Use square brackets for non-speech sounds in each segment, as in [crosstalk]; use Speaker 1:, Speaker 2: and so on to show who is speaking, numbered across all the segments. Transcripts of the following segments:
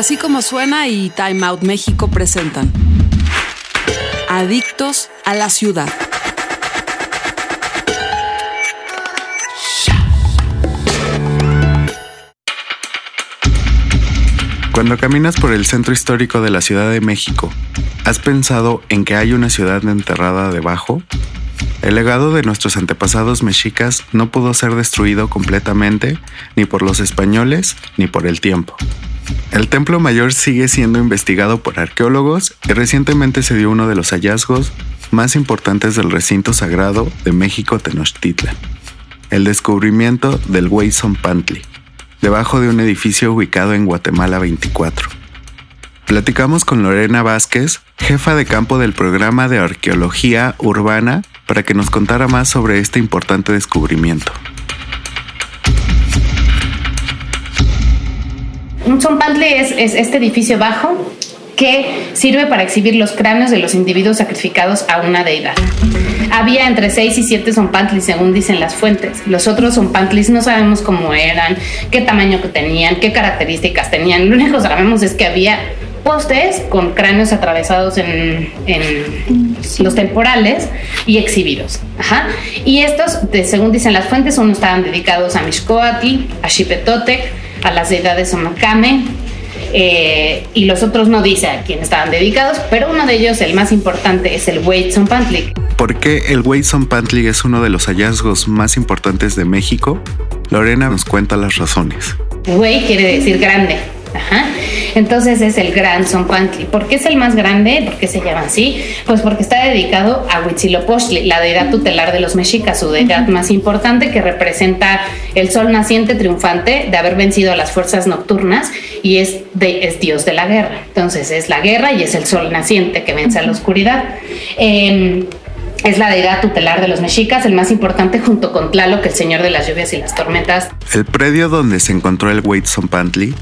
Speaker 1: Así como suena y Time Out México presentan Adictos a la Ciudad.
Speaker 2: Cuando caminas por el centro histórico de la Ciudad de México, ¿has pensado en que hay una ciudad enterrada debajo? El legado de nuestros antepasados mexicas no pudo ser destruido completamente ni por los españoles ni por el tiempo. El Templo Mayor sigue siendo investigado por arqueólogos y recientemente se dio uno de los hallazgos más importantes del recinto sagrado de México Tenochtitlan, el descubrimiento del Pantli, debajo de un edificio ubicado en Guatemala 24. Platicamos con Lorena Vázquez, jefa de campo del programa de arqueología urbana, para que nos contara más sobre este importante descubrimiento.
Speaker 3: Un zompantle es, es este edificio bajo que sirve para exhibir los cráneos de los individuos sacrificados a una deidad. Había entre 6 y 7 zompantlis, según dicen las fuentes. Los otros zompantlis no sabemos cómo eran, qué tamaño tenían, qué características tenían. Lo único que sabemos es que había postes con cráneos atravesados en, los temporales y exhibidos. Y estos, según dicen las fuentes, uno estaban dedicados a Mishkoati, a Xipetotec, a las deidades Omacame, eh, y los otros no dice a quién estaban dedicados, pero uno de ellos, el más importante, es el Weitzon Pantlik.
Speaker 2: ¿Por qué el Weitzon Pantlik es uno de los hallazgos más importantes de México? Lorena nos cuenta las razones.
Speaker 3: Wei quiere decir grande. Ajá. [laughs] Entonces es el Gran Zompantli. ¿Por qué es el más grande? ¿Por qué se llama así? Pues porque está dedicado a Huitzilopochtli, la deidad tutelar de los mexicas, su deidad más importante que representa el sol naciente triunfante de haber vencido a las fuerzas nocturnas y es, es dios de la guerra. Entonces es la guerra y es el sol naciente que vence a la oscuridad. Em, es la deidad tutelar de los mexicas, el más importante junto con Tlaloc, el señor de las lluvias y las tormentas.
Speaker 2: El predio donde se encontró el Huitzilopochtli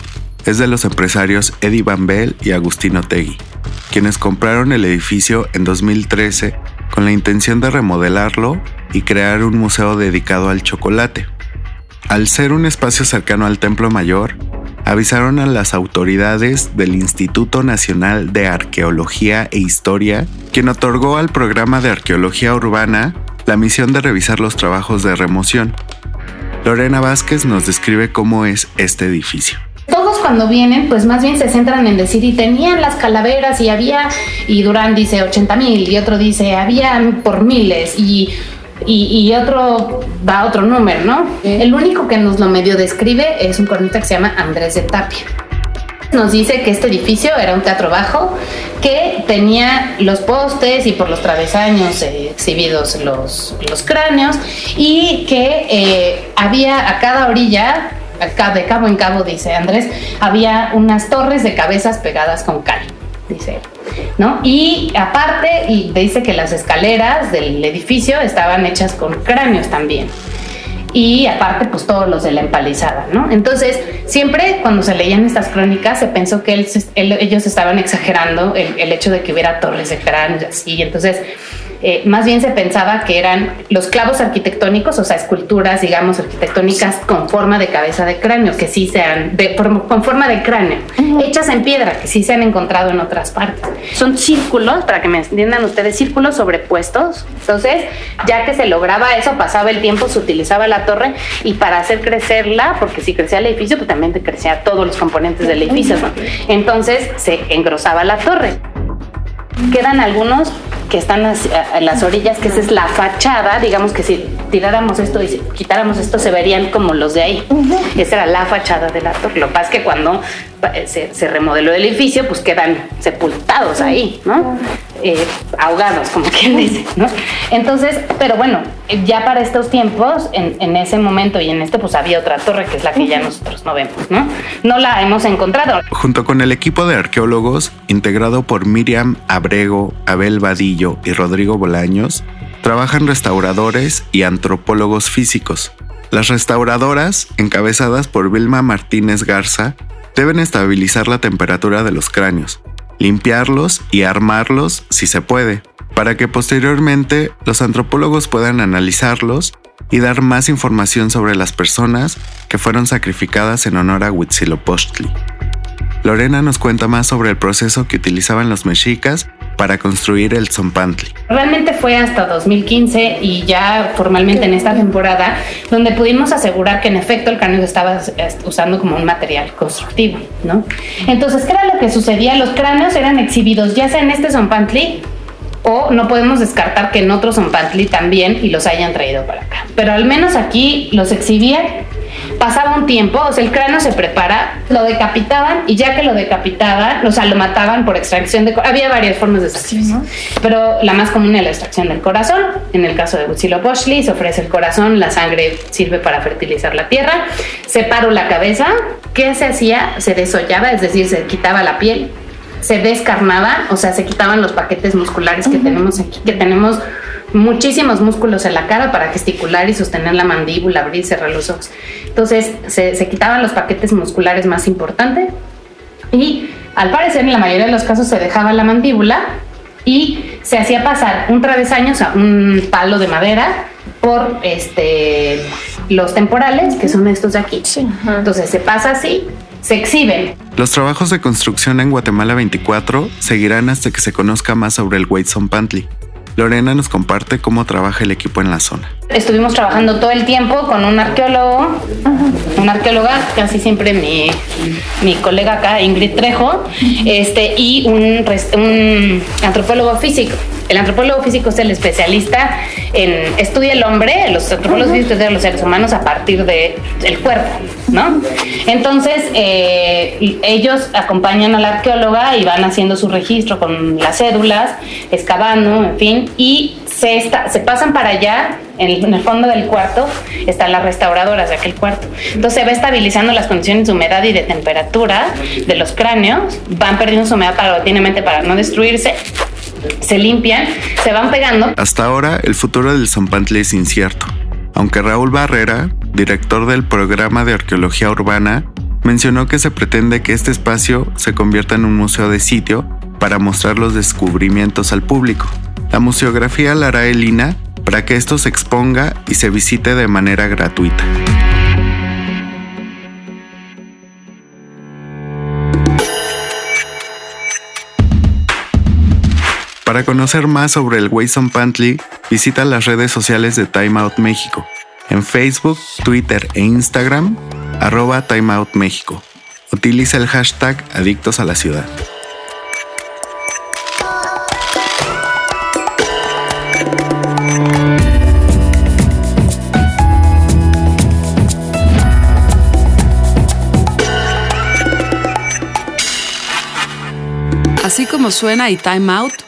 Speaker 2: es de los empresarios Eddie Van Bell y Agustino Tegui, quienes compraron el edificio en 2013 con la intención de remodelarlo y crear un museo dedicado al chocolate. Al ser un espacio cercano al Templo Mayor, avisaron a las autoridades del Instituto Nacional de Arqueología e Historia, quien otorgó al programa de arqueología urbana la misión de revisar los trabajos de remoción. Lorena Vázquez nos describe cómo es este edificio
Speaker 3: cuando vienen, pues más bien se centran en decir, y tenían las calaveras y había, y Durán dice 80 mil, y otro dice, habían por miles, y, y, otro da otro número, ¿no? El único que nos lo medio describe es un cronista que se llama Andrés de Tapia. Nos dice que este edificio era un teatro bajo que tenía los postes y por los travesaños eh, exhibidos los, los, cráneos y que eh, había a cada orilla de cabo en cabo, dice Andrés, había unas torres de cabezas pegadas con cal, dice ¿no? Y aparte, dice que las escaleras del edificio estaban hechas con cráneos también. Y aparte, pues todos los de la empalizada, ¿no? Entonces, siempre cuando se leían estas crónicas, se pensó que ellos estaban exagerando el, el, hecho de que hubiera torres de cráneos así. Entonces, eh, más bien se pensaba que eran los clavos arquitectónicos, o sea, esculturas, digamos, arquitectónicas con forma de cabeza de cráneo, que sí sean, de, con forma de cráneo, hechas en piedra, que sí se han encontrado en otras partes. Son círculos, para que me entiendan ustedes, círculos sobrepuestos. Entonces, ya que se lograba eso, pasaba el tiempo, se utilizaba la torre y para hacer crecerla, porque si crecía el edificio, pues también crecía todos los componentes del edificio, ¿no? Entonces se engrosaba la torre. Quedan algunos que están en las orillas, que esa es la fachada, digamos que si tiráramos esto y quitáramos esto se verían como los de ahí. Esa era la fachada de la torre. Lo que pasa es que cuando se, remodeló el edificio, pues quedan sepultados ahí, ¿no? eh, ahogados, como quien dice, ¿no? Entonces, pero bueno, ya para estos tiempos, en, en, ese momento y en este, pues había otra torre que es la que ya nosotros no vemos, ¿no? No la hemos encontrado.
Speaker 2: Junto con el equipo de arqueólogos, integrado por Miriam Abrego, Abel Vadillo y Rodrigo Bolaños, trabajan restauradores y antropólogos físicos. Las restauradoras, encabezadas por Vilma Martínez Garza, deben estabilizar la temperatura de los cráneos, limpiarlos y armarlos si se puede, para que posteriormente los antropólogos puedan analizarlos y dar más información sobre las personas que fueron sacrificadas en honor a Huitzilopochtli. Lorena nos cuenta más sobre el proceso que utilizaban los mexicas para construir el Zompantli.
Speaker 3: Realmente fue hasta 2015 y ya formalmente en esta temporada donde pudimos asegurar que en efecto el cráneo estaba usando como un material constructivo, ¿no? Entonces, ¿qué era lo que sucedía? Los cráneos eran exhibidos ya sea en este Zompantli o no podemos descartar que en otros Zompantli también y los hayan traído para acá. Pero al menos aquí los exhibían pasaba un tiempo, o sea, el cráneo se prepara, lo decapitaban y ya que lo decapitaban, o sea, lo mataban por extracción de había varias formas de extracción, pero la más común es la extracción del corazón. En el caso de Huitzilopochtli se ofrece el corazón, la sangre sirve para fertilizar la tierra. Separo la cabeza, ¿qué se hacía? Se desollaba, es decir, se quitaba la piel, se descarnaba, o sea, se quitaban los paquetes musculares que tenemos aquí, que tenemos muchísimos músculos en la cara para gesticular y sostener la mandíbula, abrir y cerrar los ojos. Entonces se, quitaban los paquetes musculares más importantes y al parecer en la mayoría de los casos se dejaba la mandíbula y se hacía pasar un travesaño, o sea, un palo de madera por este los temporales, que son estos de aquí. Entonces se pasa así, se exhiben.
Speaker 2: Los trabajos de construcción en Guatemala 24 seguirán hasta que se conozca más sobre el Whitson Pantley. Lorena nos comparte cómo trabaja el equipo en la zona.
Speaker 3: Estuvimos trabajando todo el tiempo con un arqueólogo, una arqueóloga, casi siempre mi, mi colega acá, Ingrid Trejo, este, y un, un antropólogo físico. El antropólogo físico es el especialista en estudia el hombre, los antropólogos estudian los seres humanos a partir del el cuerpo, ¿no? Entonces, eh, ellos acompañan a la arqueóloga y van haciendo su registro con las cédulas, excavando, en fin, y se, se pasan para allá, en el, fondo del cuarto están las restauradoras de aquel cuarto. Entonces se va estabilizando las condiciones de humedad y de temperatura de los cráneos, van perdiendo su humedad paulatinamente para no destruirse se limpian, se van pegando.
Speaker 2: Hasta ahora, el futuro del Zampantle es incierto, aunque Raúl Barrera, director del programa de arqueología urbana, mencionó que se pretende que este espacio se convierta en un museo de sitio para mostrar los descubrimientos al público. La museografía la hará Elina para que esto se exponga y se visite de manera gratuita. Para conocer más sobre el Wayson Pantley, visita las redes sociales de Time Out México, en Facebook, Twitter e Instagram, arroba Time Out México. Utiliza el hashtag Adictos a la Ciudad.
Speaker 1: Así como suena y Time Out